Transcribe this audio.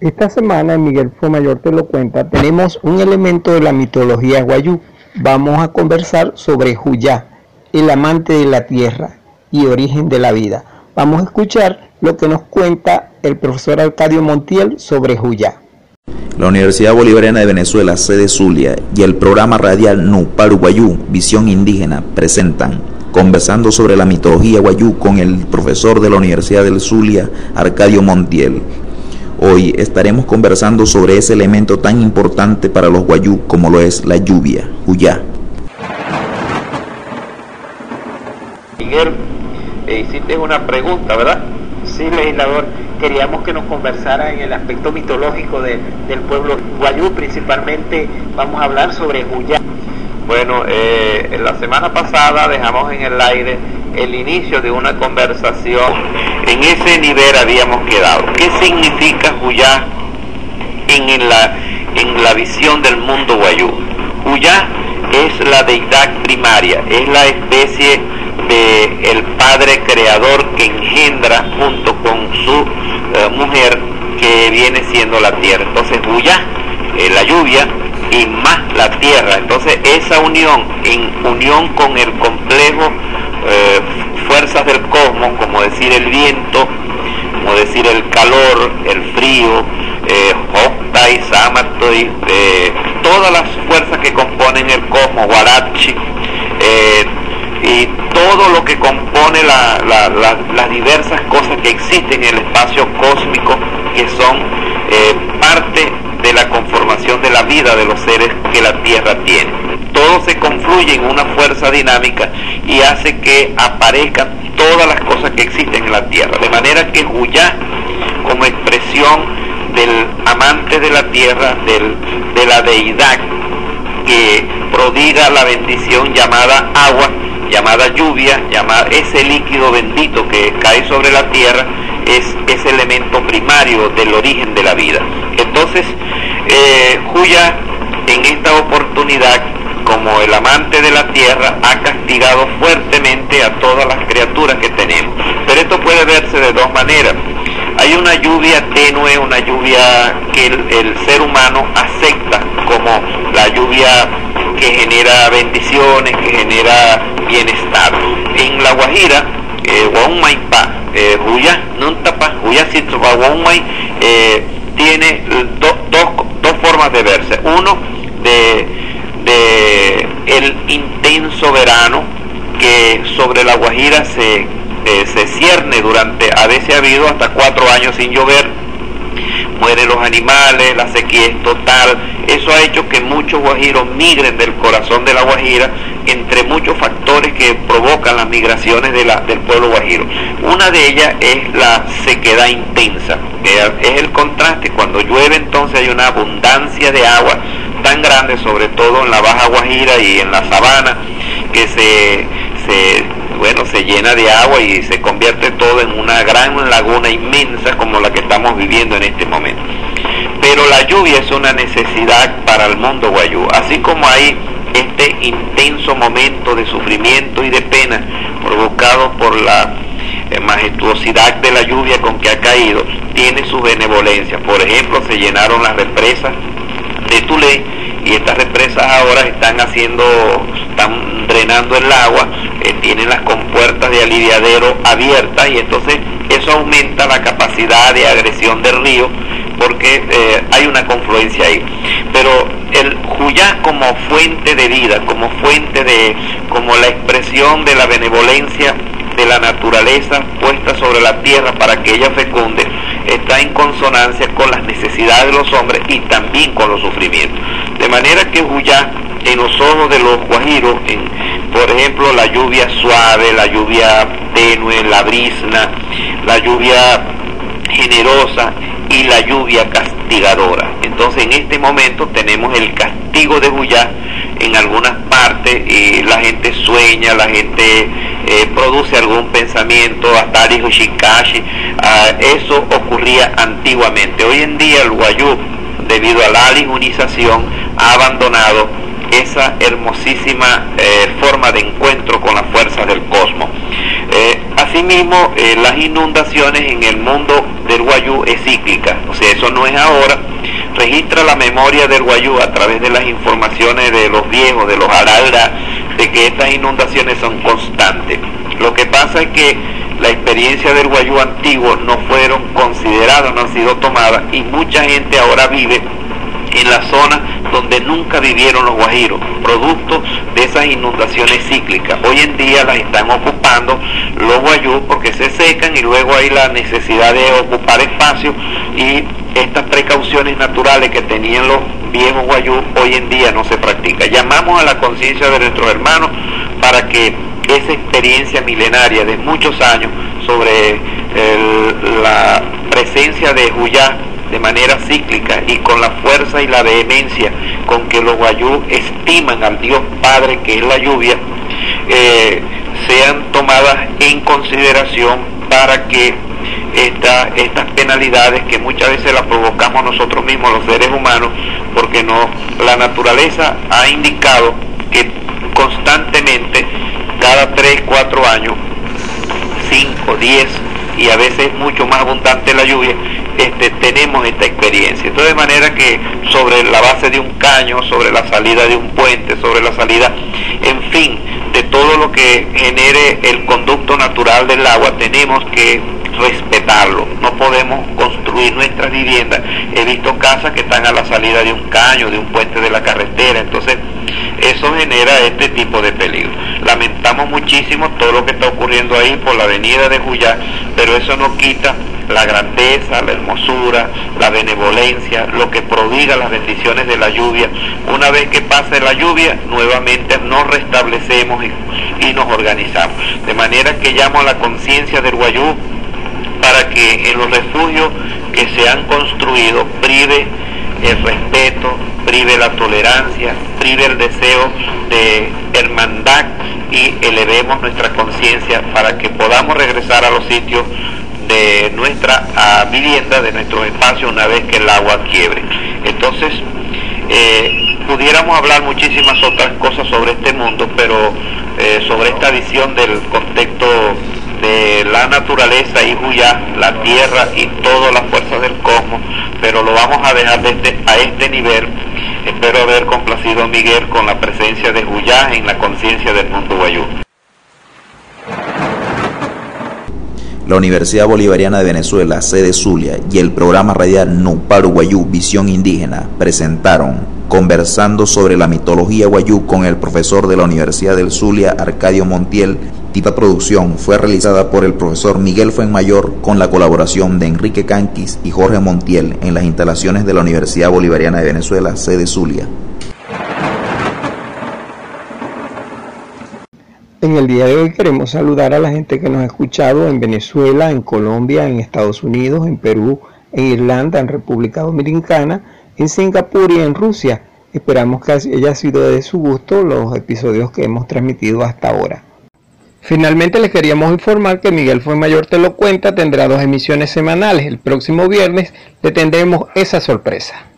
Esta semana Miguel Mayor te lo cuenta, tenemos un elemento de la mitología guayú. Vamos a conversar sobre Juyá, el amante de la tierra y origen de la vida. Vamos a escuchar lo que nos cuenta el profesor Arcadio Montiel sobre Juyá. La Universidad Bolivariana de Venezuela, sede Zulia, y el programa radial Nuparu Guayú, Visión Indígena, presentan Conversando sobre la mitología guayú con el profesor de la Universidad del Zulia, Arcadio Montiel, Hoy estaremos conversando sobre ese elemento tan importante para los guayú como lo es la lluvia, Huyá. Miguel, hiciste una pregunta, ¿verdad? Sí, legislador, queríamos que nos conversara en el aspecto mitológico del pueblo guayú, principalmente vamos a hablar sobre Huyá. Bueno, eh, la semana pasada dejamos en el aire el inicio de una conversación. En ese nivel habíamos quedado. ¿Qué significa Huyá en la, en la visión del mundo guayú? Huyá es la deidad primaria, es la especie de padre creador que engendra junto con su eh, mujer que viene siendo la tierra. Entonces Huyá, es la lluvia, y más la tierra. Entonces esa unión, en unión con el complejo eh, fuerzas del cosmos, como decir el viento, como decir el calor, el frío, eh, eh, todas las fuerzas que componen el cosmos, Guarachi, eh, y todo lo que compone las diversas cosas que existen en el espacio cósmico, que son parte de la conformación de la vida de los seres que la Tierra tiene. Todo se confluye en una fuerza dinámica y hace que aparezcan todas las cosas que existen en la Tierra. De manera que Huyá, como expresión del amante de la Tierra, del, de la deidad que prodiga la bendición llamada agua, llamada lluvia, ese líquido bendito que cae sobre la tierra, es ese elemento primario del origen de la vida. Entonces, eh, Juya en esta oportunidad, como el amante de la tierra, ha castigado fuertemente a todas las criaturas que tenemos. Pero esto puede verse de dos maneras. Hay una lluvia tenue, una lluvia que el, ser humano acepta como la lluvia que genera bendiciones, que genera bienestar. En La Guajira, eh, eh, Huya, Nuntapa, Huya eh, tiene dos formas de verse. Uno, de, el intenso verano que sobre la Guajira se, eh, se cierne durante, a veces ha habido hasta cuatro años sin llover, mueren los animales, la sequía es total. Eso ha hecho que muchos guajiros migren del corazón de la Guajira, entre muchos factores que provocan las migraciones de la, del pueblo guajiro. Una de ellas es la sequedad intensa, es el contraste. Cuando llueve entonces hay una abundancia de agua tan grande, sobre todo en la Baja Guajira y en la sabana, que se, se bueno, se llena de agua y se convierte todo en una gran laguna inmensa como la que estamos viviendo en este momento. Pero la lluvia es una necesidad para el mundo guayú, así como hay este intenso momento de sufrimiento y de pena provocado por la eh, majestuosidad de la lluvia con que ha caído, tiene su benevolencia. Por ejemplo, se llenaron las represas y estas represas ahora están haciendo, están drenando el agua, eh, tienen las compuertas de aliviadero abiertas y entonces eso aumenta la capacidad de agresión del río porque eh, hay una confluencia ahí. Pero el Juyá como fuente de vida, como fuente de, como la expresión de la benevolencia de la naturaleza puesta sobre la tierra para que ella fecunde, está en consonancia con las necesidades de los hombres y también con los sufrimientos. De manera que Huyá, en los ojos de los guajiros, en, por ejemplo, la lluvia suave, la lluvia tenue, la brisna, la lluvia generosa y la lluvia castigadora. Entonces en este momento tenemos el castigo de Huyá en algunas partes y la gente sueña, la gente eh, produce algún pensamiento, hasta Shikashi, ah, eso ocurría antiguamente. Hoy en día el Guayú, debido a la aligunización, ha abandonado esa hermosísima eh, forma de encuentro con las fuerzas del cosmos. Eh, Asimismo, eh, las inundaciones en el mundo del Guayú es cíclica, o sea, eso no es ahora. Registra la memoria del Guayú a través de las informaciones de los viejos, de los araldas, de que estas inundaciones son constantes. Lo que pasa es que la experiencia del Guayú antiguo no fueron consideradas, no han sido tomadas y mucha gente ahora vive en la zona donde nunca vivieron los guajiros, producto de esas inundaciones cíclicas. Hoy en día las están ocupando los guayú porque se secan y luego hay la necesidad de ocupar espacio y estas precauciones naturales que tenían los viejos guayú hoy en día no se practican. Llamamos a la conciencia de nuestros hermanos para que esa experiencia milenaria de muchos años sobre la presencia de Juyá de manera cíclica y con la fuerza y la vehemencia con que los guayú estiman al Dios Padre que es la lluvia, eh, sean tomadas en consideración para que estas penalidades que muchas veces las provocamos nosotros mismos, los seres humanos, porque no, la naturaleza ha indicado que constantemente, cada 3, 4 años, 5, 10 y a veces mucho más abundante la lluvia, este, tenemos esta experiencia. Entonces, de manera que sobre la base de un caño, sobre la salida de un puente, sobre la salida, en fin, de todo lo que genere el conducto natural del agua, tenemos que respetarlo. No podemos construir nuestras viviendas. He visto casas que están a la salida de un caño, de un puente de la carretera. Entonces, eso genera este tipo de peligro. Lamentamos muchísimo todo lo que está ocurriendo ahí por la avenida de Juyá, pero eso no quita la grandeza, la hermosura, la benevolencia, lo que prodiga las bendiciones de la lluvia. Una vez que pase la lluvia, nuevamente nos restablecemos y, nos organizamos. De manera que llamo a la conciencia del Guayú para que en los refugios que se han construido prive el respeto, prive la tolerancia, prive el deseo de hermandad y elevemos nuestra conciencia para que podamos regresar a los sitios de nuestra vivienda, de nuestros espacios, una vez que el agua quiebre. Entonces, eh, pudiéramos hablar muchísimas otras cosas sobre este mundo, pero eh, sobre esta visión del contexto de la naturaleza y Huyá, la tierra y todas las fuerzas del cosmos, pero lo vamos a dejar desde, a este nivel. Espero haber complacido a Miguel con la presencia de Huyá en la conciencia del mundo guayú. La Universidad Bolivariana de Venezuela, sede Zulia, y el programa radial Nuparu Guayú Visión Indígena presentaron Conversando sobre la mitología guayú con el profesor de la Universidad del Zulia, Arcadio Montiel, Tita producción fue realizada por el profesor Miguel Fuenmayor con la colaboración de Enrique Canquis y Jorge Montiel en las instalaciones de la Universidad Bolivariana de Venezuela, sede Zulia. En el día de hoy queremos saludar a la gente que nos ha escuchado en Venezuela, en Colombia, en Estados Unidos, en Perú, en Irlanda, en República Dominicana, en Singapur y en Rusia. Esperamos que haya sido de su gusto los episodios que hemos transmitido hasta ahora. Finalmente les queríamos informar que Miguel Fue Mayor Te lo cuenta tendrá dos emisiones semanales. El próximo viernes le tendremos esa sorpresa.